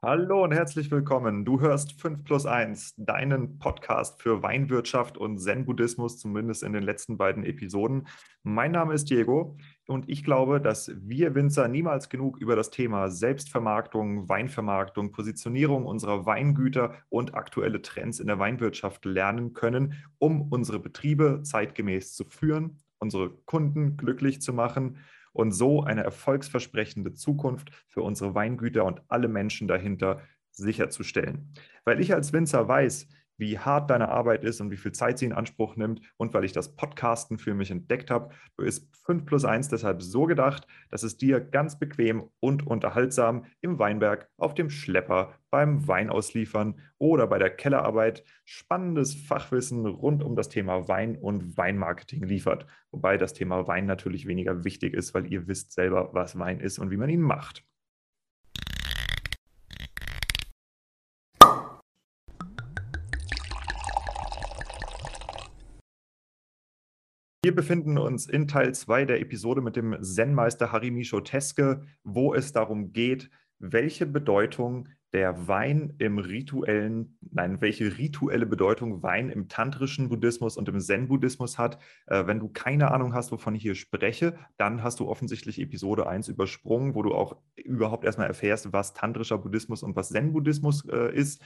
Hallo und herzlich willkommen. Du hörst 5 plus 1, deinen Podcast für Weinwirtschaft und Zen-Buddhismus, zumindest in den letzten beiden Episoden. Mein Name ist Diego und ich glaube, dass wir Winzer niemals genug über das Thema Selbstvermarktung, Weinvermarktung, Positionierung unserer Weingüter und aktuelle Trends in der Weinwirtschaft lernen können, um unsere Betriebe zeitgemäß zu führen, unsere Kunden glücklich zu machen und so eine erfolgsversprechende Zukunft für unsere Weingüter und alle Menschen dahinter sicherzustellen. Weil ich als Winzer weiß, wie hart deine Arbeit ist und wie viel Zeit sie in Anspruch nimmt. Und weil ich das Podcasten für mich entdeckt habe, ist 5 plus 1 deshalb so gedacht, dass es dir ganz bequem und unterhaltsam im Weinberg, auf dem Schlepper, beim Weinauslieferern oder bei der Kellerarbeit spannendes Fachwissen rund um das Thema Wein und Weinmarketing liefert. Wobei das Thema Wein natürlich weniger wichtig ist, weil ihr wisst selber, was Wein ist und wie man ihn macht. Wir befinden uns in Teil 2 der Episode mit dem Zen-Meister Harimisho Teske, wo es darum geht, welche Bedeutung der Wein im rituellen, nein, welche rituelle Bedeutung Wein im tantrischen Buddhismus und im Zen-Buddhismus hat. Äh, wenn du keine Ahnung hast, wovon ich hier spreche, dann hast du offensichtlich Episode 1 übersprungen, wo du auch überhaupt erstmal erfährst, was tantrischer Buddhismus und was Zen-Buddhismus äh, ist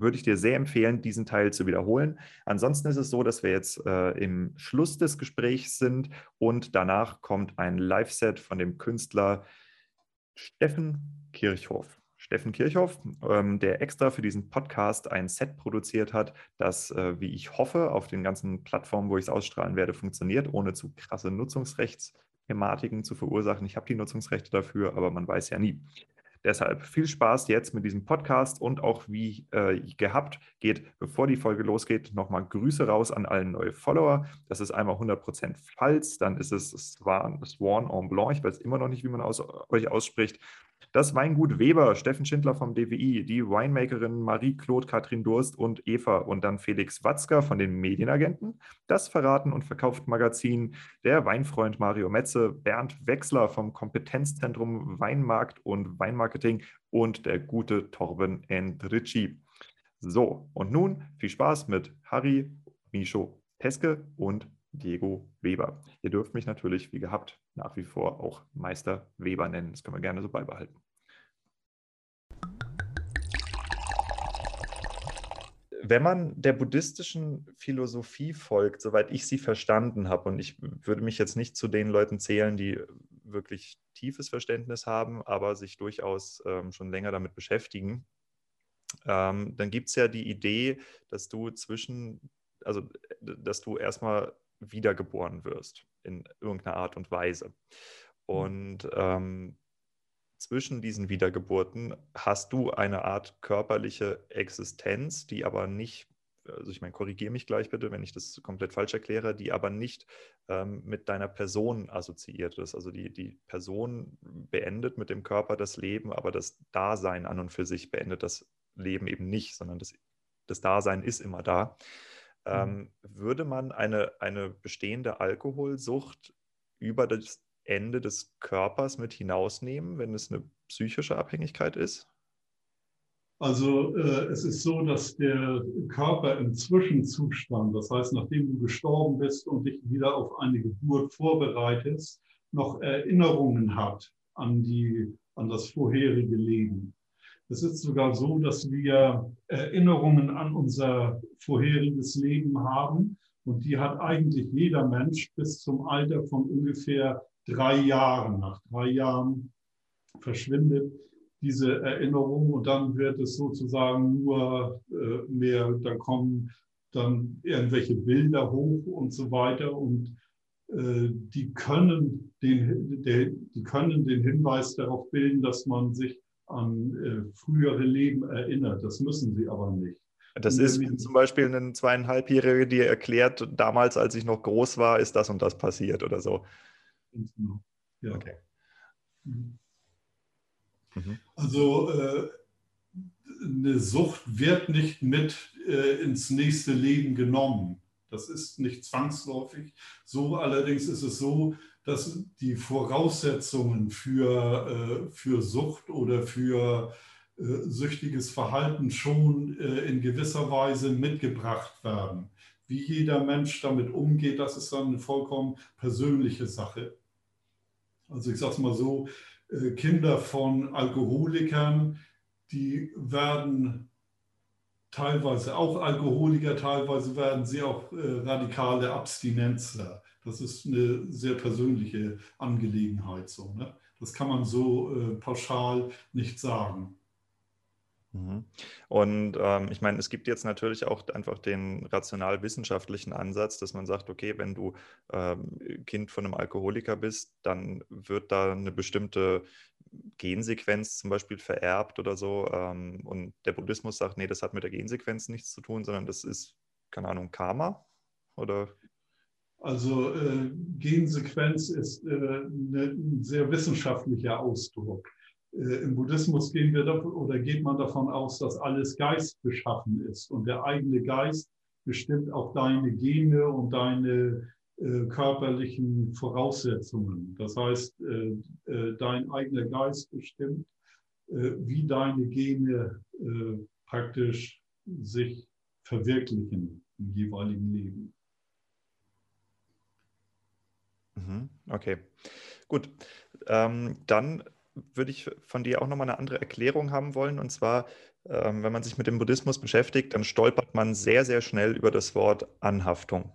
würde ich dir sehr empfehlen, diesen Teil zu wiederholen. Ansonsten ist es so, dass wir jetzt äh, im Schluss des Gesprächs sind und danach kommt ein Live-Set von dem Künstler Steffen Kirchhoff. Steffen Kirchhoff, ähm, der extra für diesen Podcast ein Set produziert hat, das, äh, wie ich hoffe, auf den ganzen Plattformen, wo ich es ausstrahlen werde, funktioniert, ohne zu krasse Nutzungsrechtsthematiken zu verursachen. Ich habe die Nutzungsrechte dafür, aber man weiß ja nie. Deshalb viel Spaß jetzt mit diesem Podcast und auch wie äh, gehabt geht, bevor die Folge losgeht, nochmal Grüße raus an allen neue Follower. Das ist einmal 100% falls, dann ist es Swan, Swan en Blanc, ich weiß immer noch nicht, wie man aus, euch ausspricht. Das Weingut Weber, Steffen Schindler vom DWI, die Winemakerin Marie-Claude Katrin Durst und Eva und dann Felix Watzker von den Medienagenten, das Verraten und Verkauft Magazin, der Weinfreund Mario Metze, Bernd Wechsler vom Kompetenzzentrum Weinmarkt und Weinmarketing und der gute Torben Endricci. So, und nun viel Spaß mit Harry, Micho Peske und Diego Weber. Ihr dürft mich natürlich, wie gehabt, nach wie vor auch Meister Weber nennen. Das können wir gerne so beibehalten. Wenn man der buddhistischen Philosophie folgt, soweit ich sie verstanden habe, und ich würde mich jetzt nicht zu den Leuten zählen, die wirklich tiefes Verständnis haben, aber sich durchaus ähm, schon länger damit beschäftigen, ähm, dann gibt es ja die Idee, dass du zwischen, also dass du erstmal wiedergeboren wirst in irgendeiner Art und Weise. Mhm. Und ähm, zwischen diesen Wiedergeburten hast du eine Art körperliche Existenz, die aber nicht, also ich meine, korrigiere mich gleich bitte, wenn ich das komplett falsch erkläre, die aber nicht ähm, mit deiner Person assoziiert ist. Also die, die Person beendet mit dem Körper das Leben, aber das Dasein an und für sich beendet das Leben eben nicht, sondern das, das Dasein ist immer da. Mhm. Ähm, würde man eine, eine bestehende Alkoholsucht über das Ende des Körpers mit hinausnehmen, wenn es eine psychische Abhängigkeit ist? Also äh, es ist so, dass der Körper im Zwischenzustand, das heißt, nachdem du gestorben bist und dich wieder auf eine Geburt vorbereitest, noch Erinnerungen hat an, die, an das vorherige Leben. Es ist sogar so, dass wir Erinnerungen an unser vorheriges Leben haben. Und die hat eigentlich jeder Mensch bis zum Alter von ungefähr drei Jahren. Nach drei Jahren verschwindet diese Erinnerung und dann wird es sozusagen nur äh, mehr, da kommen dann irgendwelche Bilder hoch und so weiter und äh, die können den, die können den Hinweis darauf bilden, dass man sich an äh, frühere Leben erinnert. Das müssen sie aber nicht. Das ist wie zum Beispiel eine zweieinhalbjährige, die erklärt, damals, als ich noch groß war, ist das und das passiert oder so. Genau. Ja. Okay. Mhm. mhm. Also äh, eine Sucht wird nicht mit äh, ins nächste Leben genommen. Das ist nicht zwangsläufig. So allerdings ist es so, dass die Voraussetzungen für, äh, für Sucht oder für süchtiges Verhalten schon in gewisser Weise mitgebracht werden. Wie jeder Mensch damit umgeht, das ist dann eine vollkommen persönliche Sache. Also ich sage es mal so, Kinder von Alkoholikern, die werden teilweise auch Alkoholiker, teilweise werden sie auch äh, radikale Abstinenzler. Das ist eine sehr persönliche Angelegenheit. So, ne? Das kann man so äh, pauschal nicht sagen. Mhm. Und ähm, ich meine, es gibt jetzt natürlich auch einfach den rational-wissenschaftlichen Ansatz, dass man sagt, okay, wenn du ähm, Kind von einem Alkoholiker bist, dann wird da eine bestimmte Gensequenz zum Beispiel vererbt oder so. Ähm, und der Buddhismus sagt, nee, das hat mit der Gensequenz nichts zu tun, sondern das ist, keine Ahnung, Karma oder? Also äh, Gensequenz ist äh, ne, ein sehr wissenschaftlicher Ausdruck. Äh, Im Buddhismus gehen wir davon, oder geht man davon aus, dass alles Geist beschaffen ist und der eigene Geist bestimmt auch deine Gene und deine äh, körperlichen Voraussetzungen. Das heißt, äh, äh, dein eigener Geist bestimmt, äh, wie deine Gene äh, praktisch sich verwirklichen im jeweiligen Leben. Mhm, okay, gut. Ähm, dann würde ich von dir auch nochmal eine andere Erklärung haben wollen. Und zwar, ähm, wenn man sich mit dem Buddhismus beschäftigt, dann stolpert man sehr, sehr schnell über das Wort Anhaftung.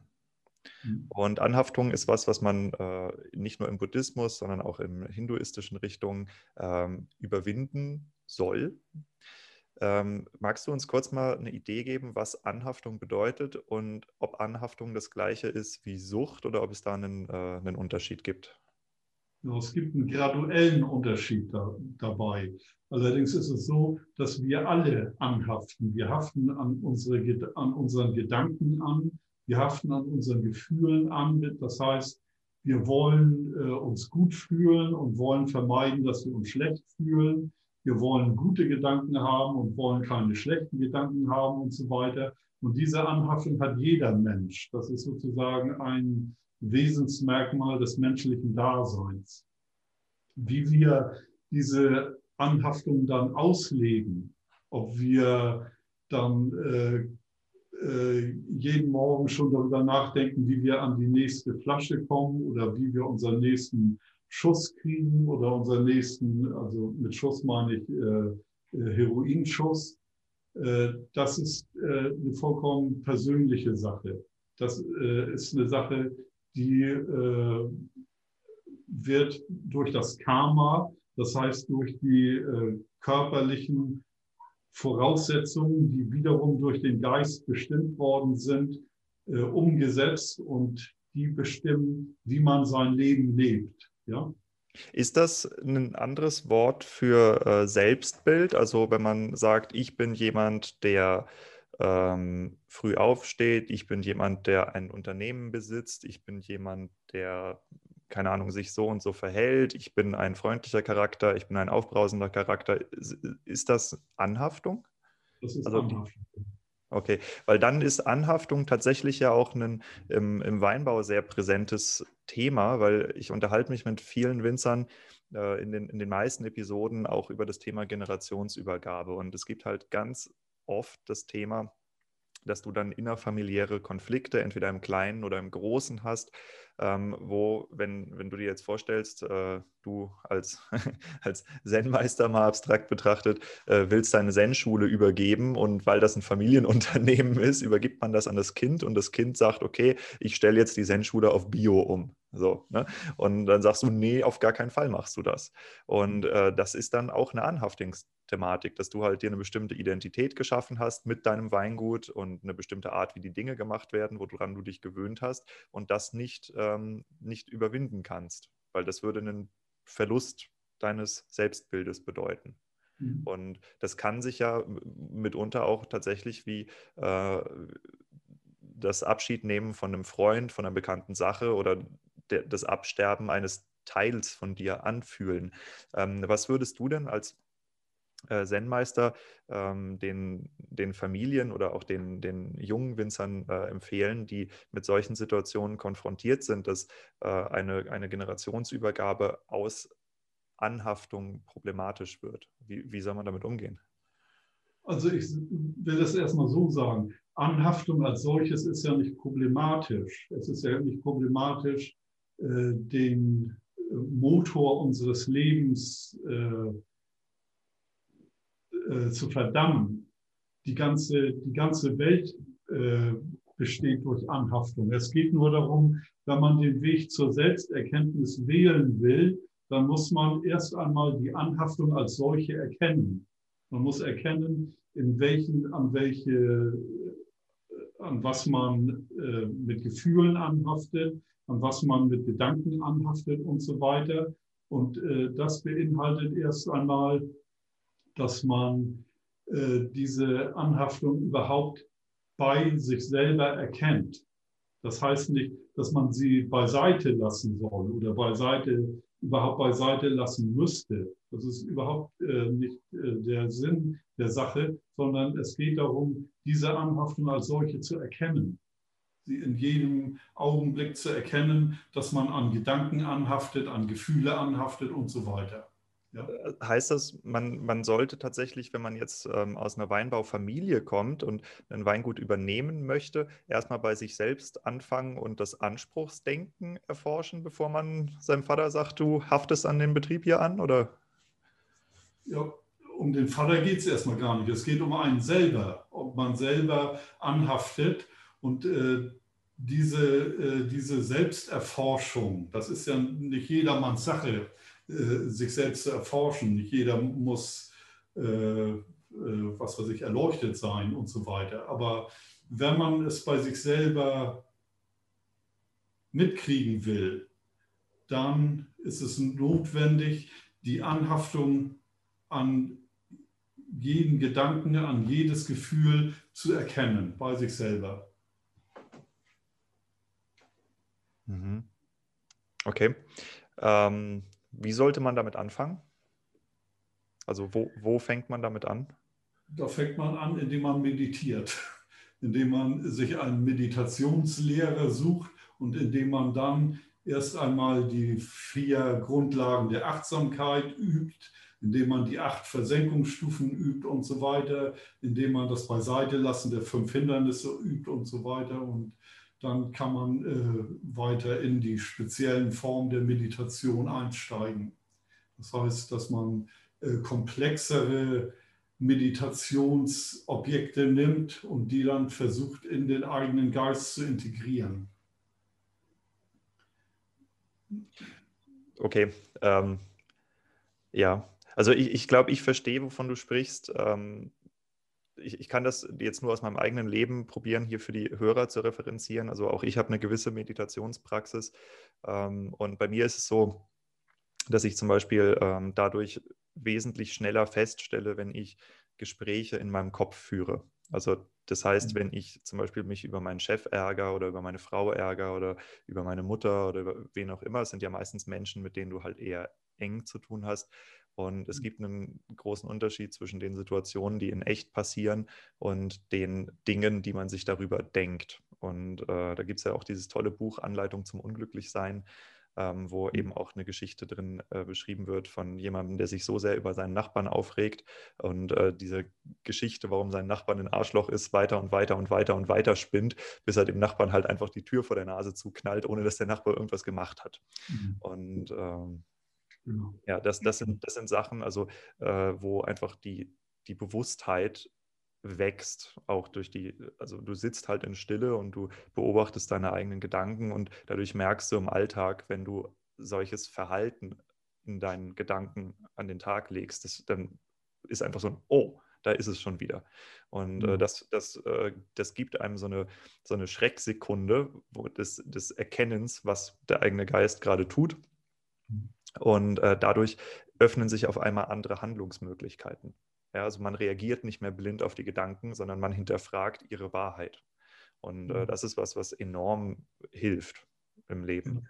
Mhm. Und Anhaftung ist was, was man äh, nicht nur im Buddhismus, sondern auch in hinduistischen Richtungen ähm, überwinden soll. Ähm, magst du uns kurz mal eine Idee geben, was Anhaftung bedeutet und ob Anhaftung das gleiche ist wie Sucht oder ob es da einen, äh, einen Unterschied gibt? Es gibt einen graduellen Unterschied da, dabei. Allerdings ist es so, dass wir alle anhaften. Wir haften an, unsere, an unseren Gedanken an, wir haften an unseren Gefühlen an. Das heißt, wir wollen äh, uns gut fühlen und wollen vermeiden, dass wir uns schlecht fühlen. Wir wollen gute Gedanken haben und wollen keine schlechten Gedanken haben und so weiter. Und diese Anhaftung hat jeder Mensch. Das ist sozusagen ein Wesensmerkmal des menschlichen Daseins. Wie wir diese Anhaftung dann auslegen, ob wir dann äh, äh, jeden Morgen schon darüber nachdenken, wie wir an die nächste Flasche kommen oder wie wir unseren nächsten Schuss kriegen oder unseren nächsten, also mit Schuss meine ich äh, äh Heroinschuss. Äh, das ist äh, eine vollkommen persönliche Sache. Das äh, ist eine Sache, die äh, wird durch das Karma, das heißt durch die äh, körperlichen Voraussetzungen, die wiederum durch den Geist bestimmt worden sind, äh, umgesetzt und die bestimmen, wie man sein Leben lebt. Ja? Ist das ein anderes Wort für äh, Selbstbild? Also wenn man sagt, ich bin jemand, der ähm, früh aufsteht, ich bin jemand, der ein Unternehmen besitzt, ich bin jemand, der, keine Ahnung, sich so und so verhält, ich bin ein freundlicher Charakter, ich bin ein aufbrausender Charakter. Ist das Anhaftung? Das ist also, Anhaftung. Okay, weil dann ist Anhaftung tatsächlich ja auch ein im, im Weinbau sehr präsentes Thema, weil ich unterhalte mich mit vielen Winzern äh, in, den, in den meisten Episoden auch über das Thema Generationsübergabe. Und es gibt halt ganz oft das Thema, dass du dann innerfamiliäre Konflikte entweder im Kleinen oder im Großen hast, ähm, wo, wenn, wenn du dir jetzt vorstellst, äh, du als, als Zen-Meister mal abstrakt betrachtet, äh, willst deine Zen-Schule übergeben und weil das ein Familienunternehmen ist, übergibt man das an das Kind und das Kind sagt, okay, ich stelle jetzt die Zen-Schule auf Bio um. So, ne? Und dann sagst du, nee, auf gar keinen Fall machst du das. Und äh, das ist dann auch eine Anhaftungsthematik, dass du halt dir eine bestimmte Identität geschaffen hast mit deinem Weingut und eine bestimmte Art, wie die Dinge gemacht werden, woran du dich gewöhnt hast und das nicht, ähm, nicht überwinden kannst, weil das würde einen Verlust deines Selbstbildes bedeuten. Mhm. Und das kann sich ja mitunter auch tatsächlich wie äh, das Abschiednehmen von einem Freund, von einer bekannten Sache oder der, das Absterben eines Teils von dir anfühlen. Ähm, was würdest du denn als äh, Zen-Meister ähm, den, den Familien oder auch den, den jungen Winzern äh, empfehlen, die mit solchen Situationen konfrontiert sind, dass äh, eine, eine Generationsübergabe aus Anhaftung problematisch wird? Wie, wie soll man damit umgehen? Also ich will das erstmal so sagen. Anhaftung als solches ist ja nicht problematisch. Es ist ja nicht problematisch, äh, den äh, Motor unseres Lebens äh, äh, zu verdammen. Die ganze, die ganze Welt äh, besteht durch Anhaftung. Es geht nur darum, wenn man den Weg zur Selbsterkenntnis wählen will, dann muss man erst einmal die Anhaftung als solche erkennen. Man muss erkennen, in welchen, an welche, äh, an was man äh, mit Gefühlen anhaftet, an was man mit Gedanken anhaftet und so weiter. Und äh, das beinhaltet erst einmal, dass man äh, diese Anhaftung überhaupt bei sich selber erkennt. Das heißt nicht, dass man sie beiseite lassen soll oder beiseite, überhaupt beiseite lassen müsste. Das ist überhaupt äh, nicht äh, der Sinn der Sache, sondern es geht darum, diese Anhaftung als solche zu erkennen. Sie in jedem Augenblick zu erkennen, dass man an Gedanken anhaftet, an Gefühle anhaftet und so weiter. Ja. Heißt das, man, man sollte tatsächlich, wenn man jetzt ähm, aus einer Weinbaufamilie kommt und ein Weingut übernehmen möchte, erstmal bei sich selbst anfangen und das Anspruchsdenken erforschen, bevor man seinem Vater sagt, du haftest an den Betrieb hier an? Oder? Ja, um den Vater geht es erstmal gar nicht. Es geht um einen selber, ob man selber anhaftet und äh, diese, äh, diese Selbsterforschung, das ist ja nicht jedermanns Sache äh, sich selbst zu erforschen. Nicht jeder muss, äh, äh, was weiß ich, erleuchtet sein und so weiter. Aber wenn man es bei sich selber mitkriegen will, dann ist es notwendig, die Anhaftung an jeden Gedanken, an jedes Gefühl zu erkennen bei sich selber. Mhm. Okay. Ähm, wie sollte man damit anfangen? Also wo, wo fängt man damit an? Da fängt man an, indem man meditiert, indem man sich einen Meditationslehrer sucht und indem man dann erst einmal die vier Grundlagen der Achtsamkeit übt, indem man die acht Versenkungsstufen übt und so weiter, indem man das Beiseitelassen der fünf Hindernisse übt und so weiter. Und dann kann man äh, weiter in die speziellen Formen der Meditation einsteigen. Das heißt, dass man äh, komplexere Meditationsobjekte nimmt und die dann versucht in den eigenen Geist zu integrieren. Okay, ähm, ja, also ich, ich glaube, ich verstehe, wovon du sprichst. Ähm, ich, ich, kann das jetzt nur aus meinem eigenen Leben probieren, hier für die Hörer zu referenzieren. Also auch ich habe eine gewisse Meditationspraxis. Ähm, und bei mir ist es so, dass ich zum Beispiel ähm, dadurch wesentlich schneller feststelle, wenn ich Gespräche in meinem Kopf führe. Also das heißt, mhm. wenn ich zum Beispiel mich über meinen Chef ärgere oder über meine Frau ärgere oder über meine Mutter oder über wen auch immer, es sind ja meistens Menschen, mit denen du halt eher eng zu tun hast, und es mhm. gibt einen großen Unterschied zwischen den Situationen, die in echt passieren und den Dingen, die man sich darüber denkt. Und äh, da gibt es ja auch dieses tolle Buch Anleitung zum Unglücklichsein, ähm, wo mhm. eben auch eine Geschichte drin äh, beschrieben wird von jemandem, der sich so sehr über seinen Nachbarn aufregt und äh, diese Geschichte, warum sein Nachbarn ein Arschloch ist, weiter und weiter und weiter und weiter spinnt, bis er dem Nachbarn halt einfach die Tür vor der Nase zuknallt, ohne dass der Nachbar irgendwas gemacht hat. Mhm. Und ähm, Genau. Ja, das, das, sind, das sind Sachen, also äh, wo einfach die, die Bewusstheit wächst, auch durch die, also du sitzt halt in Stille und du beobachtest deine eigenen Gedanken und dadurch merkst du im Alltag, wenn du solches Verhalten in deinen Gedanken an den Tag legst, das, dann ist einfach so ein, oh, da ist es schon wieder. Und äh, mhm. das, das, äh, das gibt einem so eine, so eine Schrecksekunde des, des Erkennens, was der eigene Geist gerade tut. Mhm. Und äh, dadurch öffnen sich auf einmal andere Handlungsmöglichkeiten. Ja, also man reagiert nicht mehr blind auf die Gedanken, sondern man hinterfragt ihre Wahrheit. Und äh, mhm. das ist was, was enorm hilft im Leben.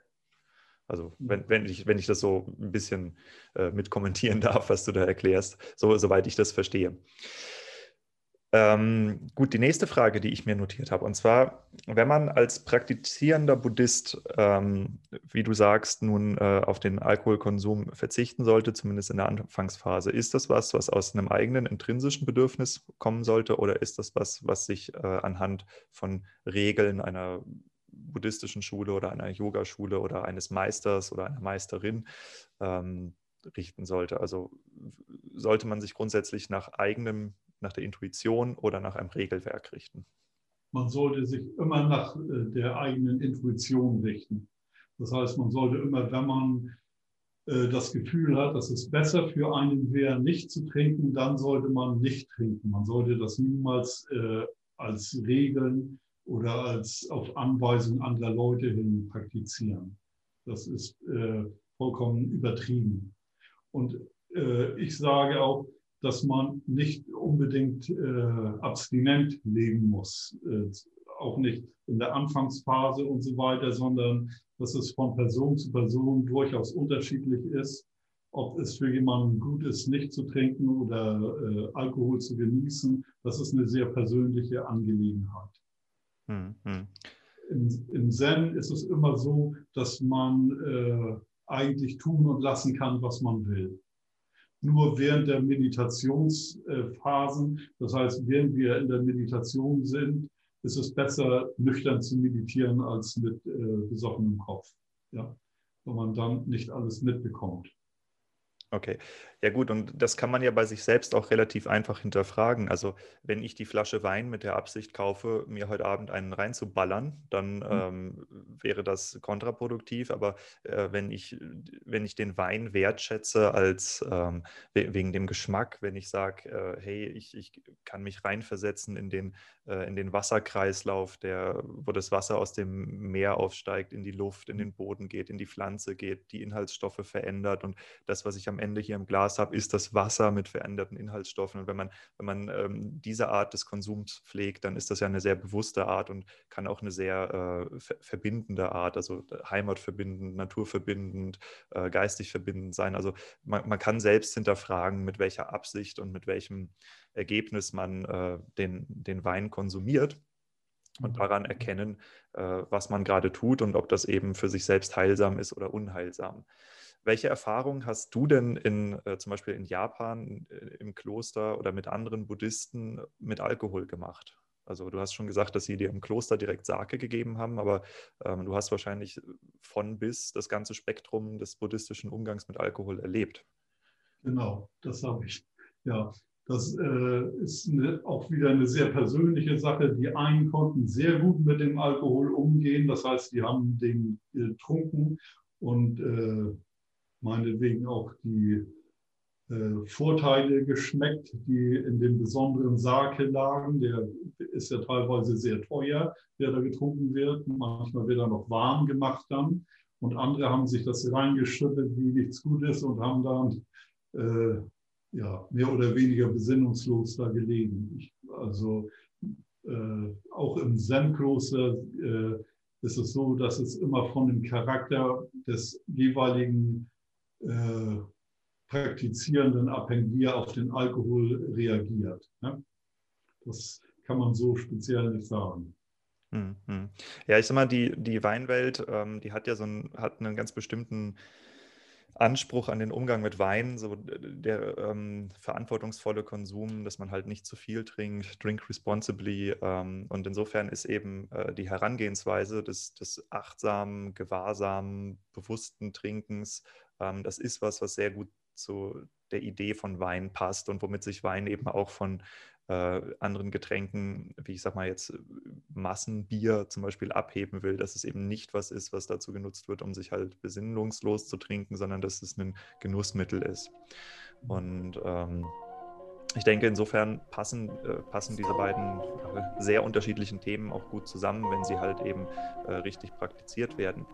Also wenn, wenn, ich, wenn ich das so ein bisschen äh, mit kommentieren darf, was du da erklärst, so, soweit ich das verstehe. Ähm, gut, die nächste Frage, die ich mir notiert habe, und zwar, wenn man als praktizierender Buddhist, ähm, wie du sagst, nun äh, auf den Alkoholkonsum verzichten sollte, zumindest in der Anfangsphase, ist das was, was aus einem eigenen intrinsischen Bedürfnis kommen sollte, oder ist das was, was sich äh, anhand von Regeln einer buddhistischen Schule oder einer Yogaschule oder eines Meisters oder einer Meisterin ähm, richten sollte? Also sollte man sich grundsätzlich nach eigenem nach der Intuition oder nach einem Regelwerk richten? Man sollte sich immer nach äh, der eigenen Intuition richten. Das heißt, man sollte immer, wenn man äh, das Gefühl hat, dass es besser für einen wäre, nicht zu trinken, dann sollte man nicht trinken. Man sollte das niemals äh, als Regeln oder als auf Anweisung anderer Leute hin praktizieren. Das ist vollkommen übertrieben. Und ich sage auch, dass man nicht unbedingt äh, abstinent leben muss, äh, auch nicht in der Anfangsphase und so weiter, sondern dass es von Person zu Person durchaus unterschiedlich ist, ob es für jemanden gut ist, nicht zu trinken oder äh, Alkohol zu genießen. Das ist eine sehr persönliche Angelegenheit. Hm, hm. Im, Im Zen ist es immer so, dass man äh, eigentlich tun und lassen kann, was man will nur während der Meditationsphasen. Das heißt, während wir in der Meditation sind, ist es besser, nüchtern zu meditieren als mit äh, besoffenem Kopf. Ja? Weil man dann nicht alles mitbekommt. Okay, ja gut, und das kann man ja bei sich selbst auch relativ einfach hinterfragen. Also wenn ich die Flasche Wein mit der Absicht kaufe, mir heute Abend einen reinzuballern, dann mhm. ähm, wäre das kontraproduktiv. Aber äh, wenn, ich, wenn ich den Wein wertschätze als ähm, wegen dem Geschmack, wenn ich sage, äh, hey, ich, ich kann mich reinversetzen in den, äh, in den Wasserkreislauf, der, wo das Wasser aus dem Meer aufsteigt, in die Luft, in den Boden geht, in die Pflanze geht, die Inhaltsstoffe verändert und das, was ich am Ende hier im Glas habe, ist das Wasser mit veränderten Inhaltsstoffen. Und wenn man, wenn man ähm, diese Art des Konsums pflegt, dann ist das ja eine sehr bewusste Art und kann auch eine sehr äh, ver verbindende Art, also äh, heimatverbindend, naturverbindend, äh, geistig verbindend sein. Also man, man, kann selbst hinterfragen, mit welcher Absicht und mit welchem Ergebnis man äh, den, den Wein konsumiert und mhm. daran erkennen, äh, was man gerade tut und ob das eben für sich selbst heilsam ist oder unheilsam. Welche Erfahrungen hast du denn in, äh, zum Beispiel in Japan äh, im Kloster oder mit anderen Buddhisten mit Alkohol gemacht? Also du hast schon gesagt, dass sie dir im Kloster direkt Sake gegeben haben, aber ähm, du hast wahrscheinlich von bis das ganze Spektrum des buddhistischen Umgangs mit Alkohol erlebt. Genau, das habe ich. Ja, das äh, ist eine, auch wieder eine sehr persönliche Sache. Die einen konnten sehr gut mit dem Alkohol umgehen, das heißt, die haben den getrunken und äh, meinetwegen auch die äh, Vorteile geschmeckt, die in dem besonderen Sake lagen. Der ist ja teilweise sehr teuer, der da getrunken wird. Manchmal wird er noch warm gemacht dann. Und andere haben sich das reingeschüttet, wie nichts Gutes und haben dann äh, ja, mehr oder weniger besinnungslos da gelegen. Ich, also äh, auch im Zen-Kloster äh, ist es so, dass es immer von dem Charakter des jeweiligen äh, Praktizierenden abhängt, wie er auf den Alkohol reagiert. Ne? Das kann man so speziell nicht sagen. Hm, hm. Ja, ich sag mal, die, die Weinwelt, ähm, die hat ja so einen, hat einen ganz bestimmten Anspruch an den Umgang mit Wein, so der ähm, verantwortungsvolle Konsum, dass man halt nicht zu viel trinkt, drink responsibly. Ähm, und insofern ist eben äh, die Herangehensweise des, des achtsamen, gewahrsamen, bewussten Trinkens ähm, das ist was, was sehr gut zu der Idee von Wein passt und womit sich Wein eben auch von äh, anderen Getränken, wie ich sag mal jetzt Massenbier zum Beispiel abheben will, dass es eben nicht was ist, was dazu genutzt wird, um sich halt besinnungslos zu trinken, sondern dass es ein Genussmittel ist. Und ähm, ich denke, insofern passen, äh, passen diese beiden äh, sehr unterschiedlichen Themen auch gut zusammen, wenn sie halt eben äh, richtig praktiziert werden.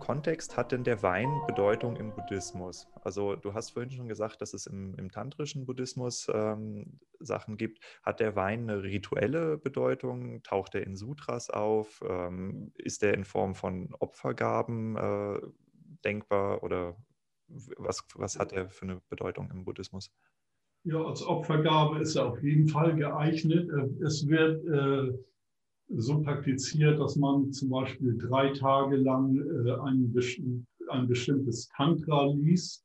Kontext hat denn der Wein Bedeutung im Buddhismus? Also du hast vorhin schon gesagt, dass es im, im tantrischen Buddhismus ähm, Sachen gibt. Hat der Wein eine rituelle Bedeutung? Taucht er in Sutras auf? Ähm, ist er in Form von Opfergaben äh, denkbar oder was, was hat er für eine Bedeutung im Buddhismus? Ja, als Opfergabe ist er auf jeden Fall geeignet. Äh, es wird äh, so praktiziert, dass man zum Beispiel drei Tage lang äh, ein, ein bestimmtes Tantra liest.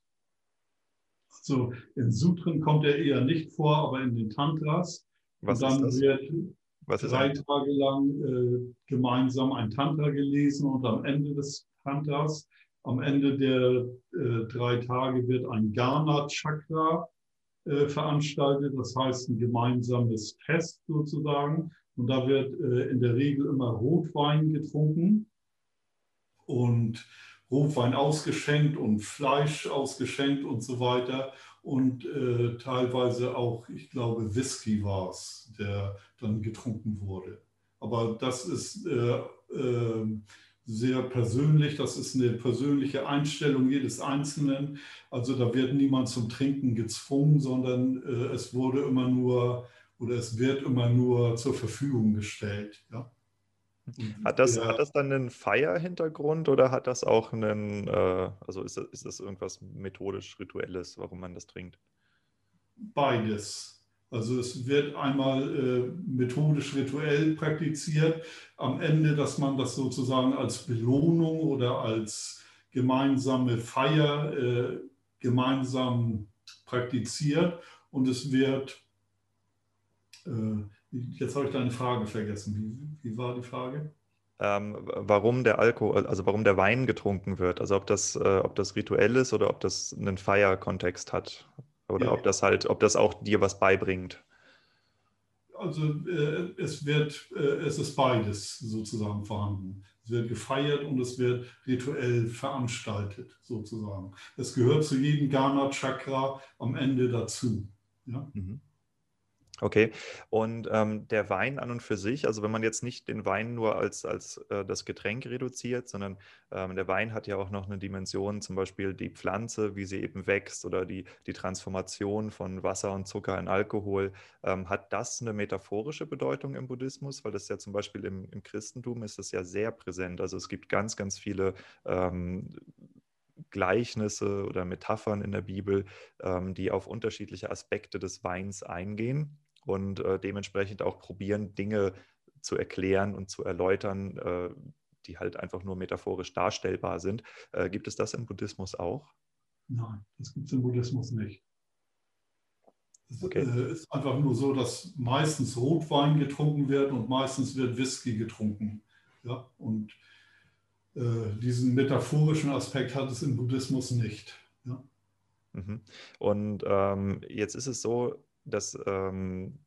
Also in Sutren kommt er eher nicht vor, aber in den Tantras. Was dann wird drei Tage lang äh, gemeinsam ein Tantra gelesen und am Ende des Tantras, am Ende der äh, drei Tage wird ein Gana-Chakra veranstaltet, das heißt ein gemeinsames Fest sozusagen. Und da wird äh, in der Regel immer Rotwein getrunken und Rotwein ausgeschenkt und Fleisch ausgeschenkt und so weiter. Und äh, teilweise auch, ich glaube, Whisky war es, der dann getrunken wurde. Aber das ist äh, äh, sehr persönlich, das ist eine persönliche Einstellung jedes Einzelnen. Also da wird niemand zum Trinken gezwungen, sondern äh, es wurde immer nur oder es wird immer nur zur Verfügung gestellt. Ja? Hat das, ja. hat das dann einen Feierhintergrund oder hat das auch einen, äh, also ist das, ist das irgendwas methodisch-rituelles, warum man das trinkt? Beides. Also es wird einmal äh, methodisch-rituell praktiziert, am Ende, dass man das sozusagen als Belohnung oder als gemeinsame Feier äh, gemeinsam praktiziert und es wird jetzt habe ich deine Frage vergessen. Wie, wie war die Frage? Ähm, warum der Alkohol, also warum der Wein getrunken wird. Also ob das, äh, ob das rituell ist oder ob das einen Feierkontext hat. Oder ja. ob das halt, ob das auch dir was beibringt. Also äh, es wird, äh, es ist beides sozusagen vorhanden. Es wird gefeiert und es wird rituell veranstaltet, sozusagen. Es gehört zu jedem Ghana-Chakra am Ende dazu. Ja? Mhm. Okay, und ähm, der Wein an und für sich, also wenn man jetzt nicht den Wein nur als, als äh, das Getränk reduziert, sondern ähm, der Wein hat ja auch noch eine Dimension, zum Beispiel die Pflanze, wie sie eben wächst oder die, die Transformation von Wasser und Zucker in Alkohol. Ähm, hat das eine metaphorische Bedeutung im Buddhismus? Weil das ja zum Beispiel im, im Christentum ist das ja sehr präsent. Also es gibt ganz, ganz viele ähm, Gleichnisse oder Metaphern in der Bibel, ähm, die auf unterschiedliche Aspekte des Weins eingehen und äh, dementsprechend auch probieren, Dinge zu erklären und zu erläutern, äh, die halt einfach nur metaphorisch darstellbar sind. Äh, gibt es das im Buddhismus auch? Nein, das gibt es im Buddhismus nicht. Es okay. Äh, ist einfach nur so, dass meistens Rotwein getrunken wird und meistens wird Whisky getrunken. Ja? Und äh, diesen metaphorischen Aspekt hat es im Buddhismus nicht. Ja? Mhm. Und ähm, jetzt ist es so, dass, ähm,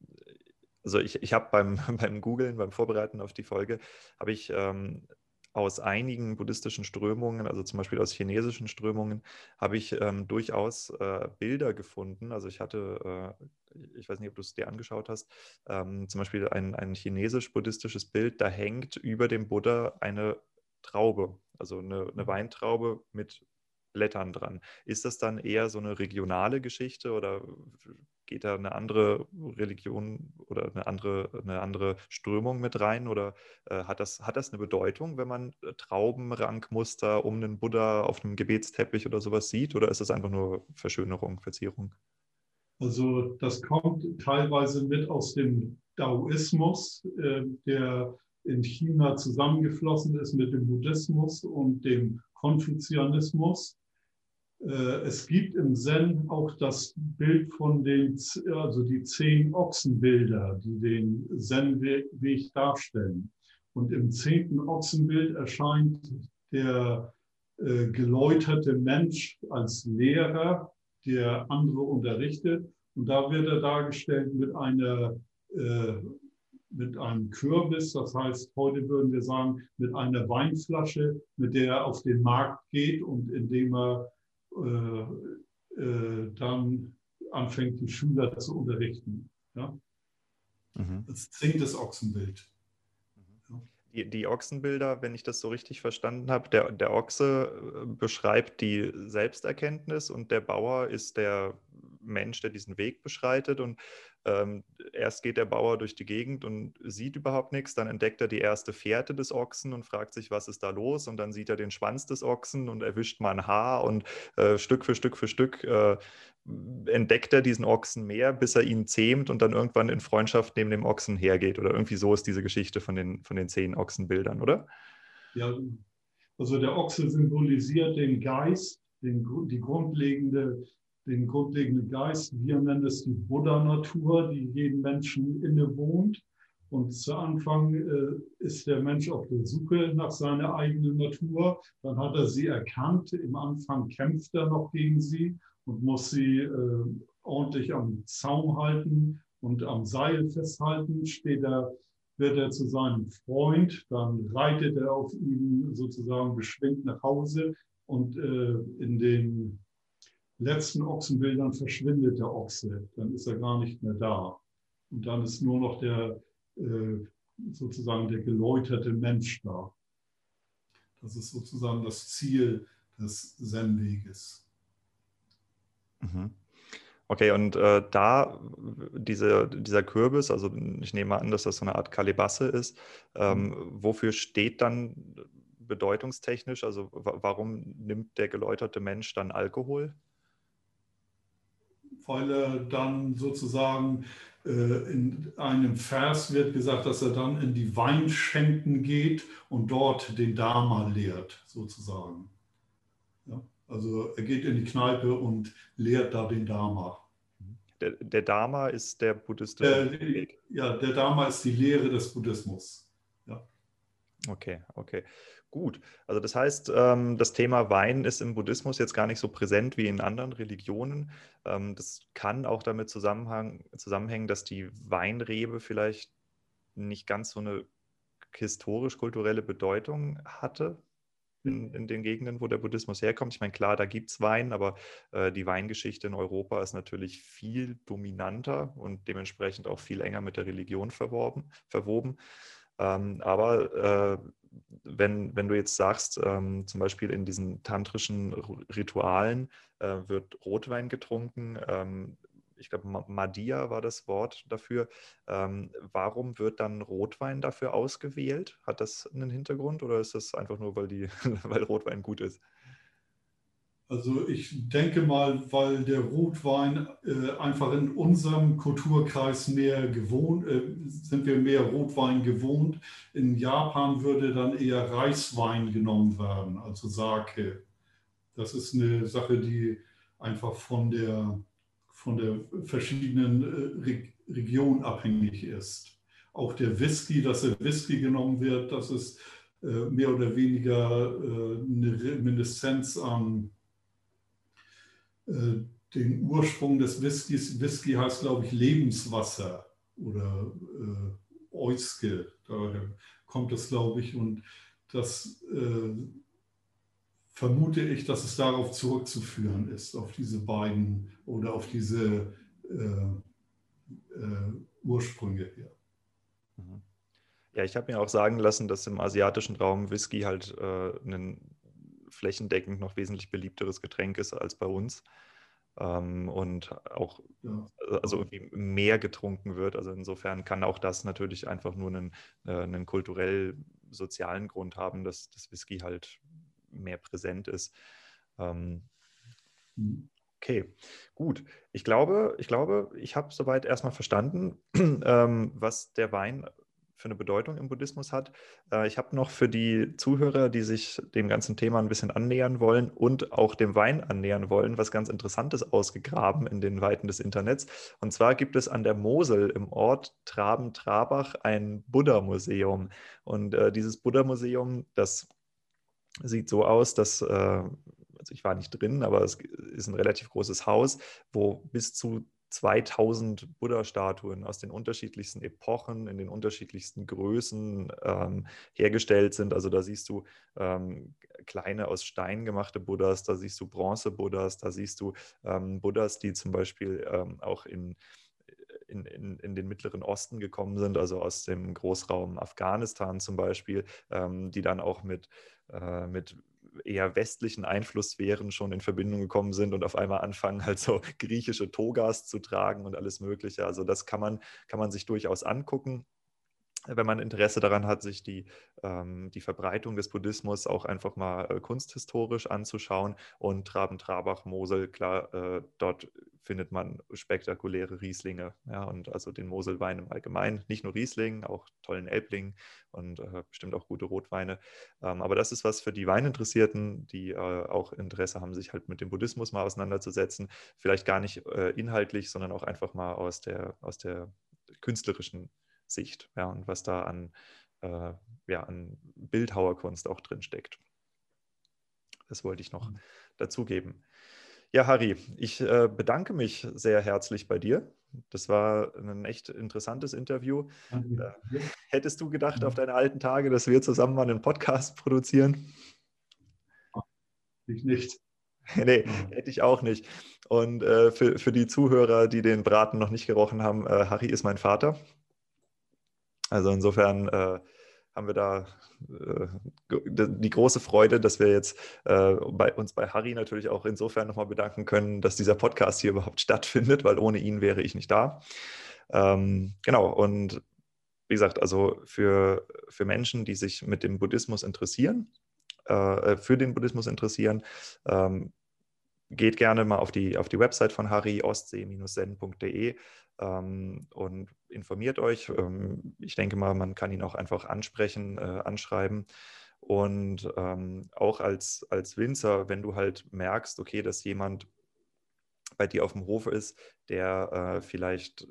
also ich, ich habe beim, beim Googlen, beim Vorbereiten auf die Folge, habe ich ähm, aus einigen buddhistischen Strömungen, also zum Beispiel aus chinesischen Strömungen, habe ich ähm, durchaus äh, Bilder gefunden. Also ich hatte, äh, ich weiß nicht, ob du es dir angeschaut hast, ähm, zum Beispiel ein, ein chinesisch-buddhistisches Bild, da hängt über dem Buddha eine Traube, also eine, eine mhm. Weintraube mit Blättern dran. Ist das dann eher so eine regionale Geschichte oder geht da eine andere Religion oder eine andere, eine andere Strömung mit rein? Oder äh, hat, das, hat das eine Bedeutung, wenn man äh, Traubenrankmuster um einen Buddha auf einem Gebetsteppich oder sowas sieht? Oder ist das einfach nur Verschönerung, Verzierung? Also das kommt teilweise mit aus dem Daoismus, äh, der in China zusammengeflossen ist mit dem Buddhismus und dem Konfuzianismus. Äh, es gibt im Zen auch das Bild von den, also die zehn Ochsenbilder, die den Zen-Weg darstellen. Und im zehnten Ochsenbild erscheint der äh, geläuterte Mensch als Lehrer, der andere unterrichtet. Und da wird er dargestellt mit einer äh, mit einem Kürbis, das heißt, heute würden wir sagen, mit einer Weinflasche, mit der er auf den Markt geht und indem er dann anfängt, die Schüler zu unterrichten. Ja? Mhm. Das zehntes Ochsenbild. Ja. die, die, Ochsenbilder, wenn ich das so richtig verstanden habe, der, der Ochse äh, beschreibt die Selbsterkenntnis und der Bauer ist der Mensch, der diesen Weg beschreitet. Und ähm, erst geht der Bauer durch die Gegend und sieht überhaupt nichts, dann entdeckt er die erste Fährte des Ochsen und fragt sich, was ist da los? Und dann sieht er den Schwanz des Ochsen und erwischt mal ein Haar und äh, Stück für Stück für Stück äh, entdeckt er diesen Ochsen mehr, bis er ihn zähmt und dann irgendwann in Freundschaft neben dem Ochsen hergeht. Oder irgendwie so ist diese Geschichte von den, von den zehn Ochsenbildern, oder? Ja, also der Ochse symbolisiert den Geist, den, die grundlegende den grundlegenden Geist. Wir nennen es die Buddha-Natur, die jedem Menschen innewohnt. Und zu Anfang äh, ist der Mensch auf der Suche nach seiner eigenen Natur. Dann hat er sie erkannt. Im Anfang kämpft er noch gegen sie und muss sie äh, ordentlich am Zaum halten und am Seil festhalten. Später wird er zu seinem Freund, dann reitet er auf ihn sozusagen beschwingt nach Hause und äh, in den letzten Ochsenbildern verschwindet der Ochse, dann ist er gar nicht mehr da. Und dann ist nur noch der äh, sozusagen der geläuterte Mensch da. Das ist sozusagen das Ziel des Zen-Weges. Mhm. Okay, und äh, da diese, dieser Kürbis, also ich nehme an, dass das so eine Art Kalebasse ist, ähm, wofür steht dann bedeutungstechnisch? Also warum nimmt der geläuterte Mensch dann Alkohol? Weil er dann sozusagen äh, in einem Vers wird gesagt, dass er dann in die Weinschenken geht und dort den Dharma lehrt, sozusagen. Ja? Also er geht in die Kneipe und lehrt da den Dharma. Der, der Dharma ist der buddhistische der, Weg. Ja, der Dharma ist die Lehre des Buddhismus. Ja. Okay, okay. Gut, also das heißt, ähm, das Thema Wein ist im Buddhismus jetzt gar nicht so präsent wie in anderen Religionen. Ähm, das kann auch damit zusammenhängen, dass die Weinrebe vielleicht nicht ganz so eine historisch-kulturelle Bedeutung hatte in, in, den Gegenden, wo der Buddhismus herkommt. Ich meine, klar, da gibt es Wein, aber äh, die Weingeschichte in Europa ist natürlich viel dominanter und dementsprechend auch viel enger mit der Religion verworben, verwoben. Ähm, aber äh, wenn, wenn du jetzt sagst, ähm, zum Beispiel in diesen tantrischen Ritualen äh, wird Rotwein getrunken, ähm, ich glaube, Madia war das Wort dafür. Ähm, warum wird dann Rotwein dafür ausgewählt? Hat das einen Hintergrund oder ist das einfach nur, weil, die, weil Rotwein gut ist? Also ich denke mal, weil der Rotwein äh, einfach in unserem Kulturkreis mehr gewohnt, äh, sind wir mehr Rotwein gewohnt. In Japan würde dann eher Reiswein genommen werden, also Sake. Das ist eine Sache, die einfach von der, von der verschiedenen äh, Re Region abhängig ist. Auch der Whisky, dass der Whisky genommen wird, das ist äh, mehr oder weniger äh, eine Reminiszenz an den Ursprung des Whiskys. Whisky heißt, glaube ich, Lebenswasser oder äh, Euske. Daher kommt es, glaube ich. Und das äh, vermute ich, dass es darauf zurückzuführen ist, auf diese beiden oder auf diese äh, äh, Ursprünge hier. Mhm. Ja, ich habe mir auch sagen lassen, dass im asiatischen Raum Whisky halt äh, ein flächendeckend noch wesentlich beliebteres Getränk ist als bei uns. Ähm, und auch ja. also irgendwie mehr getrunken wird. Also insofern kann auch das natürlich einfach nur einen, äh, einen kulturell-sozialen Grund haben, dass das Whisky halt mehr präsent ist. Ähm, mhm. Okay, gut. Ich glaube, ich glaube, ich habe soweit erstmal verstanden, ähm, was der Wein für eine Bedeutung im Buddhismus hat. Äh, ich habe noch für die Zuhörer, die sich dem ganzen Thema ein bisschen annähern wollen und auch dem Wein annähern wollen, was ganz Interessantes ausgegraben in den Weiten des Internets. Und zwar gibt es an der Mosel im Ort Traben-Trabach ein Buddha-Museum. Und äh, dieses Buddha-Museum, das sieht so aus, dass äh, also ich war nicht drin, aber es ist ein relativ großes Haus, wo bis zu 2000 Buddha-Statuen aus den unterschiedlichsten Epochen, in den unterschiedlichsten Größen ähm, hergestellt sind. Also da siehst du ähm, kleine aus Stein gemachte Buddhas, da siehst du Bronze-Buddhas, da siehst du ähm, Buddhas, die zum Beispiel ähm, auch in in, in, in, den Mittleren Osten gekommen sind, also aus dem Großraum Afghanistan zum Beispiel, ähm, die dann auch mit, äh, mit eher westlichen Einflusssphären schon in Verbindung gekommen sind und auf einmal anfangen, halt so griechische Togas zu tragen und alles Mögliche. Also das kann man, kann man sich durchaus angucken wenn man Interesse daran hat, sich die, ähm, die Verbreitung des Buddhismus auch einfach mal äh, kunsthistorisch anzuschauen. Und Traben-Trabach, Mosel, klar, äh, dort findet man spektakuläre Rieslinge. Ja, und also den Moselwein im Allgemeinen. Nicht nur Riesling, auch tollen Elbling und äh, bestimmt auch gute Rotweine. Ähm, aber das ist was für die Weininteressierten, die äh, auch Interesse haben, sich halt mit dem Buddhismus mal auseinanderzusetzen. Vielleicht gar nicht äh, inhaltlich, sondern auch einfach mal aus der, aus der künstlerischen Sicht ja, und was da an, äh, ja, an Bildhauerkunst auch drin steckt. Das wollte ich noch mhm. dazugeben. Ja, Harry, ich äh, bedanke mich sehr herzlich bei dir. Das war ein echt interessantes Interview. Äh, hättest du gedacht auf deine alten Tage, dass wir zusammen mal einen Podcast produzieren? Ich nicht. nee, hätte ich auch nicht. Und äh, für, für die Zuhörer, die den Braten noch nicht gerochen haben, äh, Harry ist mein Vater. Also insofern äh, haben wir da äh, die große Freude, dass wir jetzt äh, bei uns bei Harry natürlich auch insofern nochmal bedanken können, dass dieser Podcast hier überhaupt stattfindet, weil ohne ihn wäre ich nicht da. Ähm, genau, und wie gesagt, also für, für Menschen, die sich mit dem Buddhismus interessieren, äh, für den Buddhismus interessieren, ähm, geht gerne mal auf die, auf die Website von Harry, ostsee-zen.de ähm, und informiert euch. Ähm, ich denke mal, man kann ihn auch einfach ansprechen, äh, anschreiben. Und ähm, auch als, als Winzer, wenn du halt merkst, okay, dass jemand bei dir auf dem Hof ist, der äh, vielleicht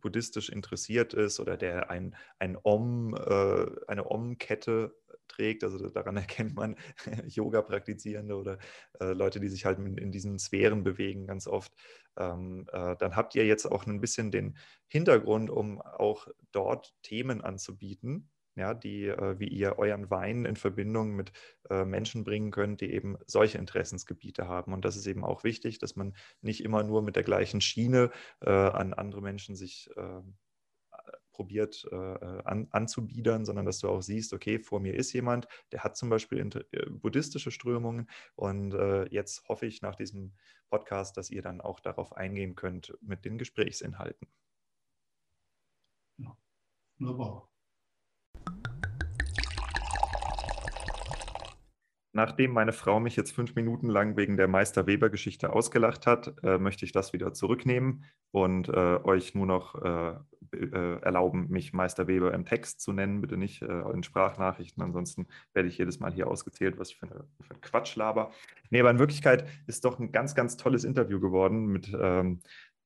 buddhistisch interessiert ist oder der ein, ein Om, äh, eine Om-Kette trägt. Also daran erkennt man Yoga-Praktizierende oder äh, Leute, die sich halt in, in, diesen Sphären bewegen, ganz oft. Ähm, äh, dann habt ihr jetzt auch ein bisschen den Hintergrund, um auch dort Themen anzubieten, ja, die, äh, wie ihr euren Wein in Verbindung mit äh, Menschen bringen könnt, die eben solche Interessensgebiete haben. Und das ist eben auch wichtig, dass man nicht immer nur mit der gleichen Schiene äh, an andere Menschen sich ähm, probiert äh, an, anzubiedern, sondern dass du auch siehst, okay, vor mir ist jemand, der hat zum Beispiel äh, buddhistische Strömungen und äh, jetzt hoffe ich nach diesem Podcast, dass ihr dann auch darauf eingehen könnt mit den Gesprächsinhalten. Ja, wunderbar. Nachdem meine Frau mich jetzt fünf Minuten lang wegen der Meister Weber-Geschichte ausgelacht hat, äh, möchte ich das wieder zurücknehmen und äh, euch nur noch äh, äh erlauben, mich Meister Weber im Text zu nennen, bitte nicht äh, in Sprachnachrichten. Ansonsten werde ich jedes Mal hier ausgezählt, was ich für, eine, für ein Quatsch laber. Nee, aber in Wirklichkeit ist doch ein ganz, ganz tolles Interview geworden mit ähm,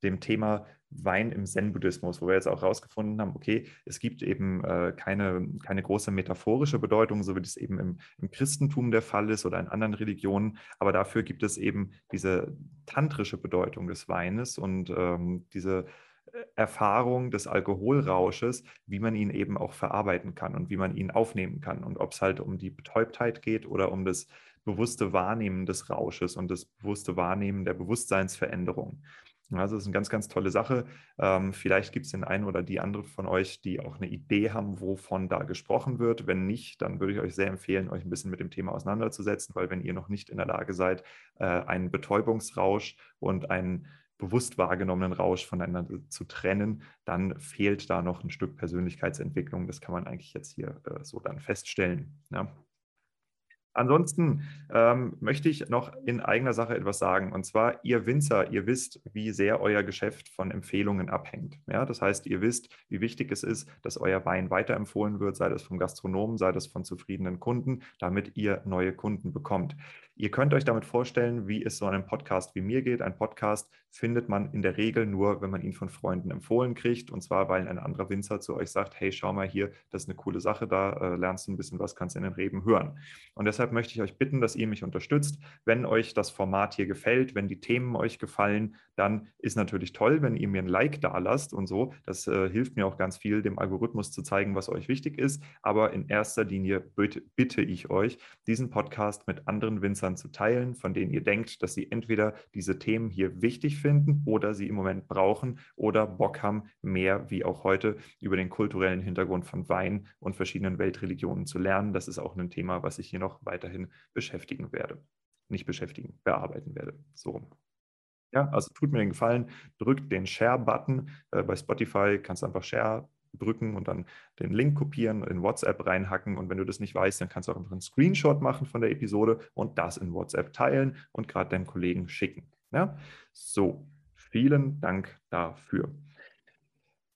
dem Thema Wein im Zen-Buddhismus, wo wir jetzt auch herausgefunden haben, okay, es gibt eben äh, keine, keine große metaphorische Bedeutung, so wie das eben im, im, Christentum der Fall ist oder in anderen Religionen, aber dafür gibt es eben diese tantrische Bedeutung des Weines und ähm, diese äh, Erfahrung des Alkoholrausches, wie man ihn eben auch verarbeiten kann und wie man ihn aufnehmen kann und ob es halt um die Betäubtheit geht oder um das bewusste Wahrnehmen des Rausches und das bewusste Wahrnehmen der Bewusstseinsveränderung. Also das ist eine ganz, ganz tolle Sache. Ähm, vielleicht gibt es den einen oder die andere von euch, die auch eine Idee haben, wovon da gesprochen wird. Wenn nicht, dann würde ich euch sehr empfehlen, euch ein bisschen mit dem Thema auseinanderzusetzen, weil wenn ihr noch nicht in der Lage seid, äh, einen Betäubungsrausch und einen bewusst wahrgenommenen Rausch voneinander zu trennen, dann fehlt da noch ein Stück Persönlichkeitsentwicklung. Das kann man eigentlich jetzt hier äh, so dann feststellen. Ja. Ansonsten ähm, möchte ich noch in eigener Sache etwas sagen. Und zwar, ihr Winzer, ihr wisst, wie sehr euer Geschäft von Empfehlungen abhängt. Ja, das heißt, ihr wisst, wie wichtig es ist, dass euer Wein weiterempfohlen wird, sei das vom Gastronomen, sei das von zufriedenen Kunden, damit ihr neue Kunden bekommt. Ihr könnt euch damit vorstellen, wie es so einem Podcast wie mir geht. Ein Podcast findet man in der Regel nur, wenn man ihn von Freunden empfohlen kriegt. Und zwar, weil ein anderer Winzer zu euch sagt, hey, schau mal hier, das ist eine coole Sache, da äh, lernst du ein bisschen was, kannst in den Reben hören. Und deshalb möchte ich euch bitten, dass ihr mich unterstützt. Wenn euch das Format hier gefällt, wenn die Themen euch gefallen, dann ist natürlich toll, wenn ihr mir ein Like da lasst und so. Das äh, hilft mir auch ganz viel, dem Algorithmus zu zeigen, was euch wichtig ist. Aber in erster Linie bitte, bitte ich euch, diesen Podcast mit anderen Winzern Winzern zu teilen, von denen ihr denkt, dass sie entweder diese Themen hier wichtig finden oder sie im Moment brauchen oder Bock haben, mehr wie auch heute über den kulturellen Hintergrund von Wein und verschiedenen Weltreligionen zu lernen. Das ist auch ein Thema, was ich hier noch weiterhin beschäftigen werde. Nicht beschäftigen, bearbeiten werde. So Ja, also tut mir den Gefallen, drückt den Share-Button. Äh, bei Spotify kannst du einfach Share drücken und dann den Link kopieren, in WhatsApp reinhacken. Und wenn du das nicht weißt, dann kannst du auch einfach einen Screenshot machen von der Episode und das in WhatsApp teilen und gerade deinem Kollegen schicken. Ja? So, vielen Dank dafür.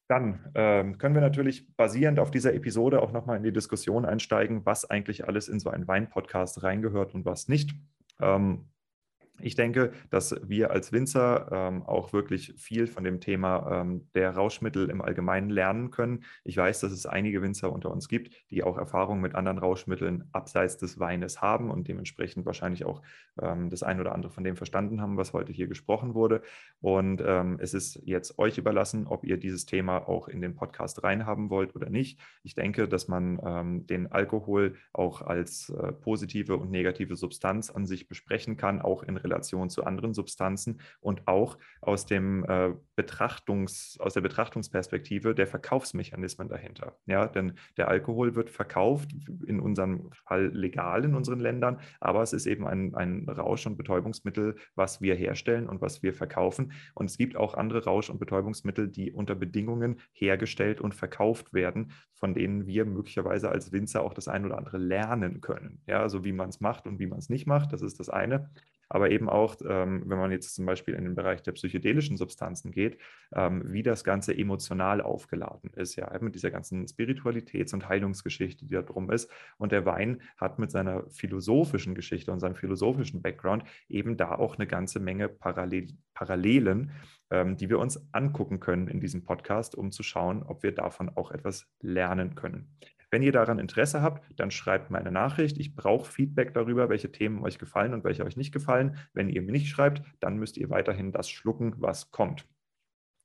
Dann ähm, können wir natürlich basierend auf dieser Episode auch nochmal in die Diskussion einsteigen, was eigentlich alles in so einen Wein-Podcast reingehört und was nicht. Ähm, ich denke, dass wir als Winzer ähm, auch wirklich viel von dem Thema ähm, der Rauschmittel im Allgemeinen lernen können. Ich weiß, dass es einige Winzer unter uns gibt, die auch Erfahrungen mit anderen Rauschmitteln abseits des Weines haben und dementsprechend wahrscheinlich auch ähm, das ein oder andere von dem verstanden haben, was heute hier gesprochen wurde. Und ähm, es ist jetzt euch überlassen, ob ihr dieses Thema auch in den Podcast reinhaben wollt oder nicht. Ich denke, dass man ähm, den Alkohol auch als äh, positive und negative Substanz an sich besprechen kann, auch in Relation zu anderen Substanzen und auch aus, dem, äh, Betrachtungs, aus der Betrachtungsperspektive der Verkaufsmechanismen dahinter. Ja, denn der Alkohol wird verkauft, in unserem Fall legal in unseren Ländern, aber es ist eben ein, ein Rausch- und Betäubungsmittel, was wir herstellen und was wir verkaufen. Und es gibt auch andere Rausch- und Betäubungsmittel, die unter Bedingungen hergestellt und verkauft werden, von denen wir möglicherweise als Winzer auch das ein oder andere lernen können. Ja, also wie man es macht und wie man es nicht macht, das ist das eine aber eben auch, ähm, wenn man jetzt zum Beispiel in den Bereich der psychedelischen Substanzen geht, ähm, wie das Ganze emotional aufgeladen ist, ja, mit dieser ganzen Spiritualitäts- und Heilungsgeschichte, die da drum ist. Und der Wein hat mit seiner philosophischen Geschichte und seinem philosophischen Background eben da auch eine ganze Menge Parallel Parallelen, ähm, die wir uns angucken können in diesem Podcast, um zu schauen, ob wir davon auch etwas lernen können. Wenn ihr daran Interesse habt, dann schreibt mir eine Nachricht. Ich brauche Feedback darüber, welche Themen euch gefallen und welche euch nicht gefallen. Wenn ihr mir nicht schreibt, dann müsst ihr weiterhin das schlucken, was kommt.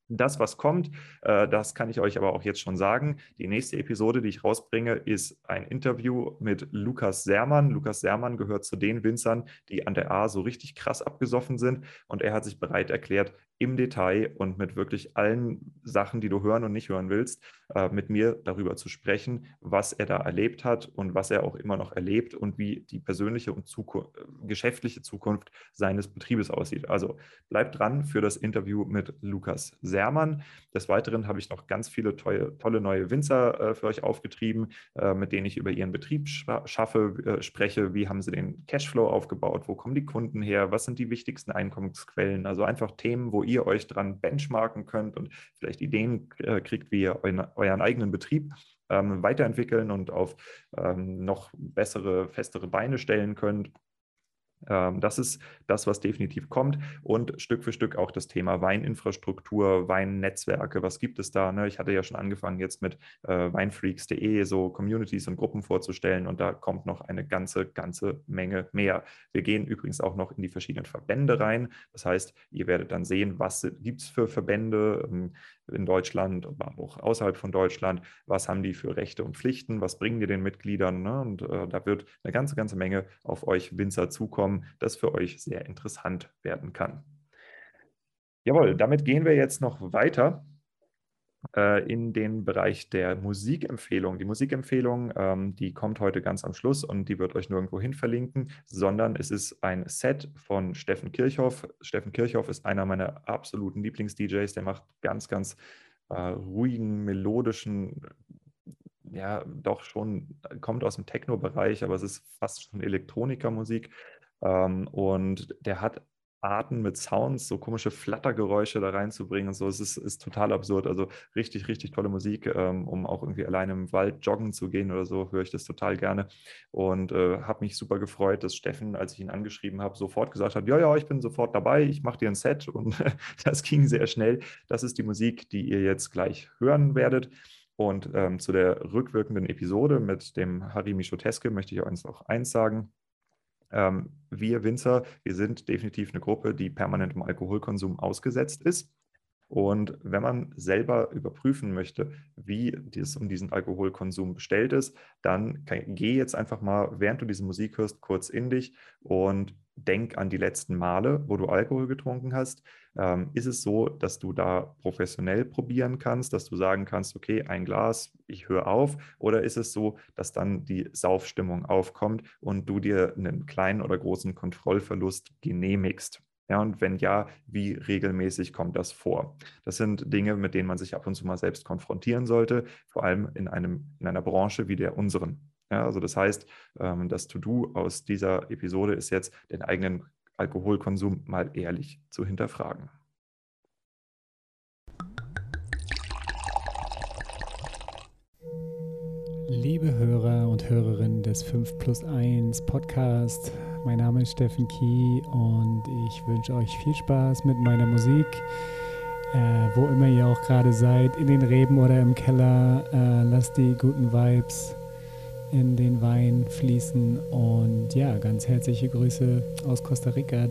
Das, was kommt, äh, das kann ich euch aber auch jetzt schon sagen. Die nächste Episode, die ich rausbringe, ist ein Interview mit Lukas Sermann. Lukas Sermann gehört zu den Winzern, die an der A so richtig krass abgesoffen sind. Und er hat sich bereit erklärt, im Detail und mit wirklich allen Sachen, die du hören und nicht hören willst, äh, mit mir darüber zu sprechen, was er da erlebt hat und was er auch immer noch erlebt und wie die persönliche und Zukunft, geschäftliche Zukunft seines Betriebes aussieht. Also bleibt dran für das Interview mit Lukas Sermann. Des Weiteren habe ich noch ganz viele tolle, tolle neue Winzer äh, für euch aufgetrieben, äh, mit denen ich über ihren Betrieb schaffe, äh, spreche. Wie haben sie den Cashflow aufgebaut? Wo kommen die Kunden her? Was sind die wichtigsten Einkommensquellen? Also einfach Themen, wo ihr euch dran benchmarken könnt und vielleicht Ideen äh, kriegt, wie ihr euren, euren eigenen Betrieb ähm, weiterentwickeln und auf ähm, noch bessere, festere Beine stellen könnt. Ähm, das ist das, was definitiv kommt. Und Stück für Stück auch das Thema Weininfrastruktur, Weinnetzwerke. Was gibt es da? Ne? Ich hatte ja schon angefangen, jetzt mit äh, weinfreaks.de so Communities und Gruppen vorzustellen. Und da kommt noch eine ganze, ganze Menge mehr. Wir gehen übrigens auch noch in die verschiedenen Verbände rein. Das heißt, ihr werdet dann sehen, was gibt es für Verbände. Ähm, in Deutschland, aber auch außerhalb von Deutschland. Was haben die für Rechte und Pflichten? Was bringen die den Mitgliedern? Ne? Und äh, da wird eine ganze, ganze Menge auf euch Winzer zukommen, das für euch sehr interessant werden kann. Jawohl, damit gehen wir jetzt noch weiter äh, in den Bereich der Musikempfehlung. Die Musikempfehlung, ähm, die kommt heute ganz am Schluss und die wird euch nirgendwo hin verlinken, sondern es ist ein Set von Steffen Kirchhoff. Steffen Kirchhoff ist einer meiner absoluten Lieblings-DJs. Der macht ganz, ganz äh, ruhigen, melodischen, ja, doch schon, kommt aus dem Techno-Bereich, aber es ist fast schon Elektronikermusik. Ähm, und der hat Arten mit Sounds, so komische Flattergeräusche da reinzubringen und so. Es ist, ist total absurd. Also richtig, richtig tolle Musik, ähm, um auch irgendwie alleine im Wald joggen zu gehen oder so, höre ich das total gerne. Und äh, habe mich super gefreut, dass Steffen, als ich ihn angeschrieben habe, sofort gesagt hat, ja, ja, ich bin sofort dabei, ich mache dir ein Set. Und das ging sehr schnell. Das ist die Musik, die ihr jetzt gleich hören werdet. Und ähm, zu der rückwirkenden Episode mit dem Harry Michoteske möchte ich euch noch eins sagen. Ähm, wir Winzer, wir sind definitiv eine Gruppe, die permanentem Alkoholkonsum ausgesetzt ist. Und wenn man selber überprüfen möchte, wie es um diesen Alkoholkonsum bestellt ist, dann geh jetzt einfach mal, während du diese Musik hörst, kurz in dich und denk an die letzten Male, wo du Alkohol getrunken hast. Ähm, ist es so, dass du da professionell probieren kannst, dass du sagen kannst, okay, ein Glas, ich höre auf? Oder ist es so, dass dann die Saufstimmung aufkommt und du dir einen kleinen oder großen Kontrollverlust genehmigst? Ja, und wenn ja, wie regelmäßig kommt das vor? Das sind Dinge, mit denen man sich ab und zu mal selbst konfrontieren sollte, vor allem in, einem, in einer Branche wie der unseren. Ja, also das heißt, ähm, das To-Do aus dieser Episode ist jetzt, den eigenen Alkoholkonsum mal ehrlich zu hinterfragen. Liebe Hörer und Hörerinnen des 5 plus 1 Podcast, mein Name ist Steffen Kie und ich wünsche euch viel Spaß mit meiner Musik. Äh, wo immer ihr auch gerade seid, in den Reben oder im Keller, äh, lasst die guten Vibes in den Wein fließen. Und ja, ganz herzliche Grüße aus Costa Rica.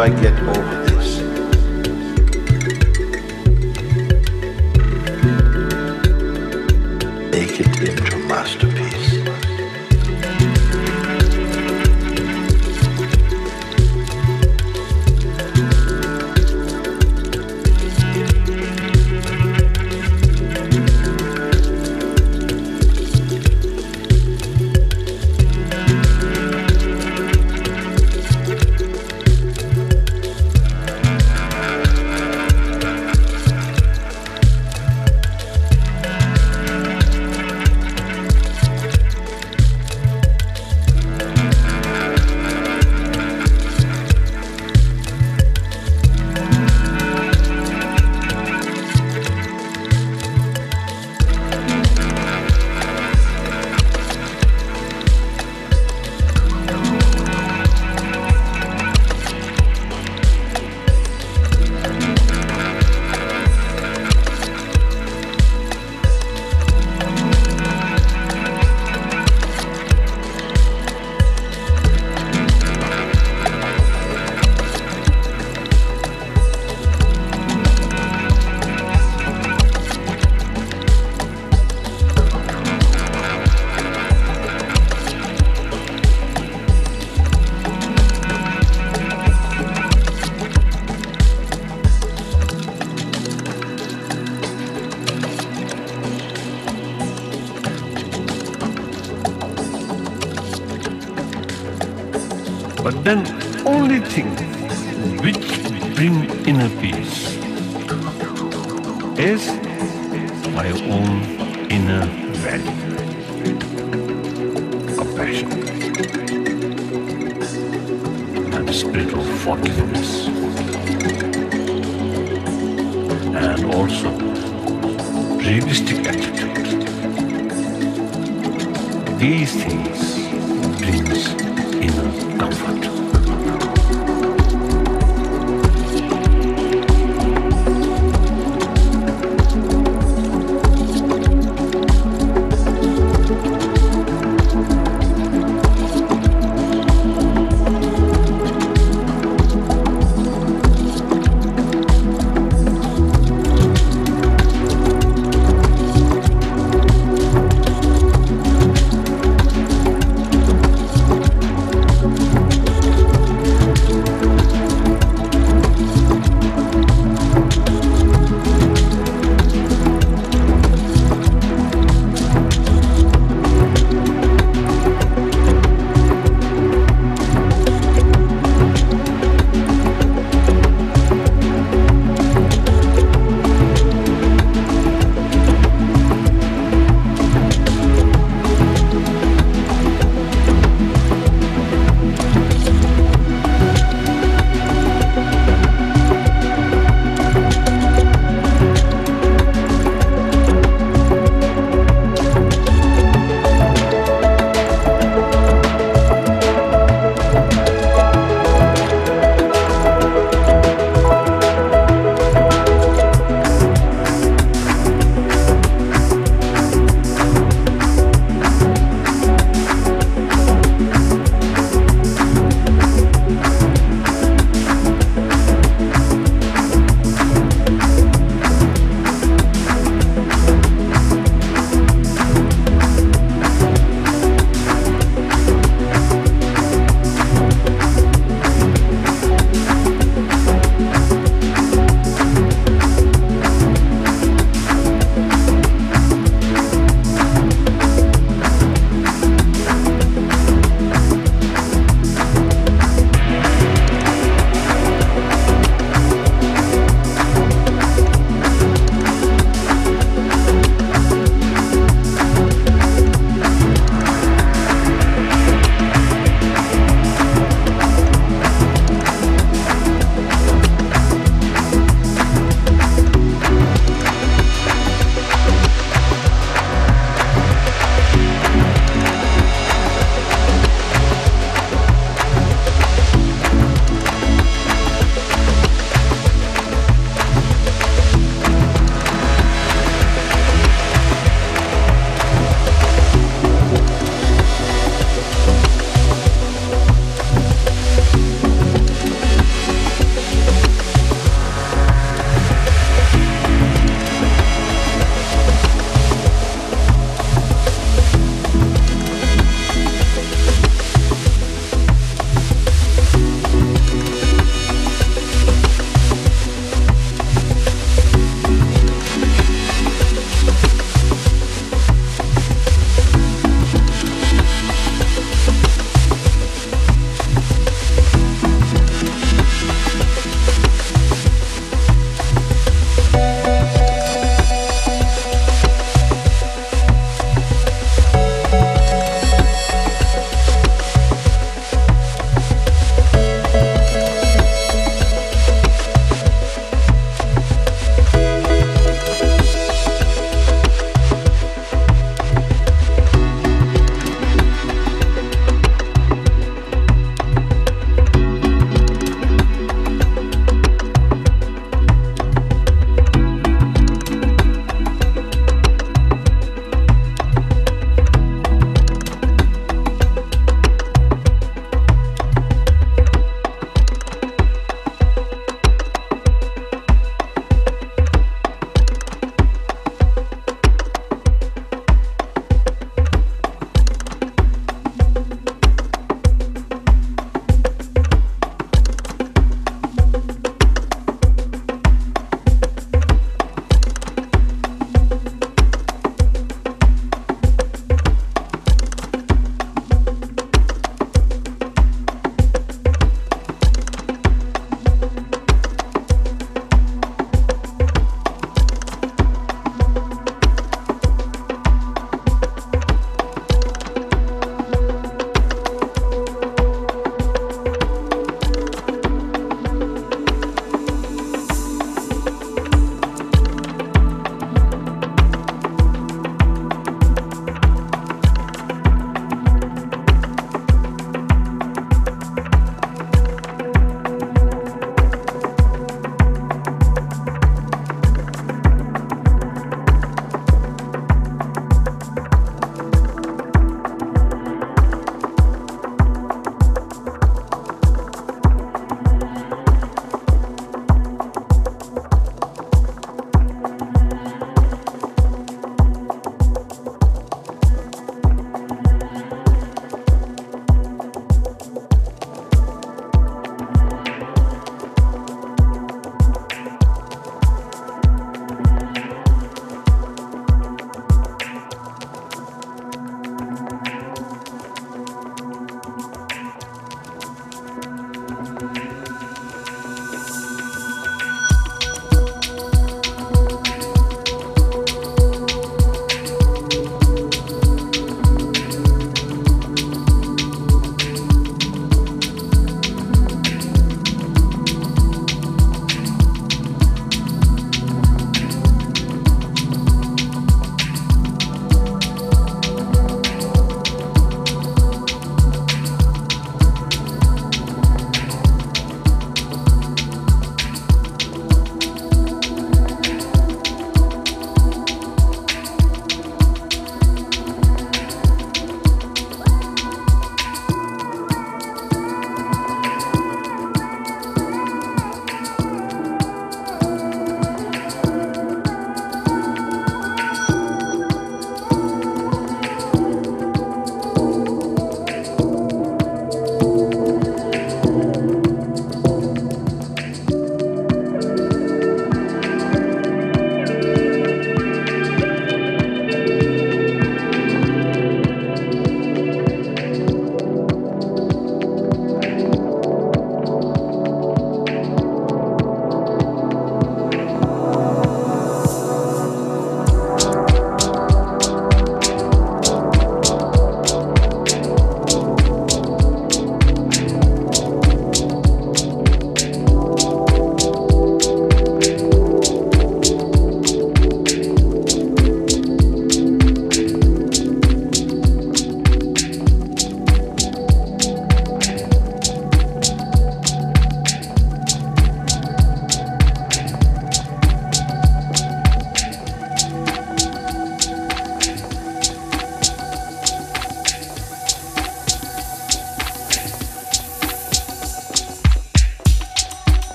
I get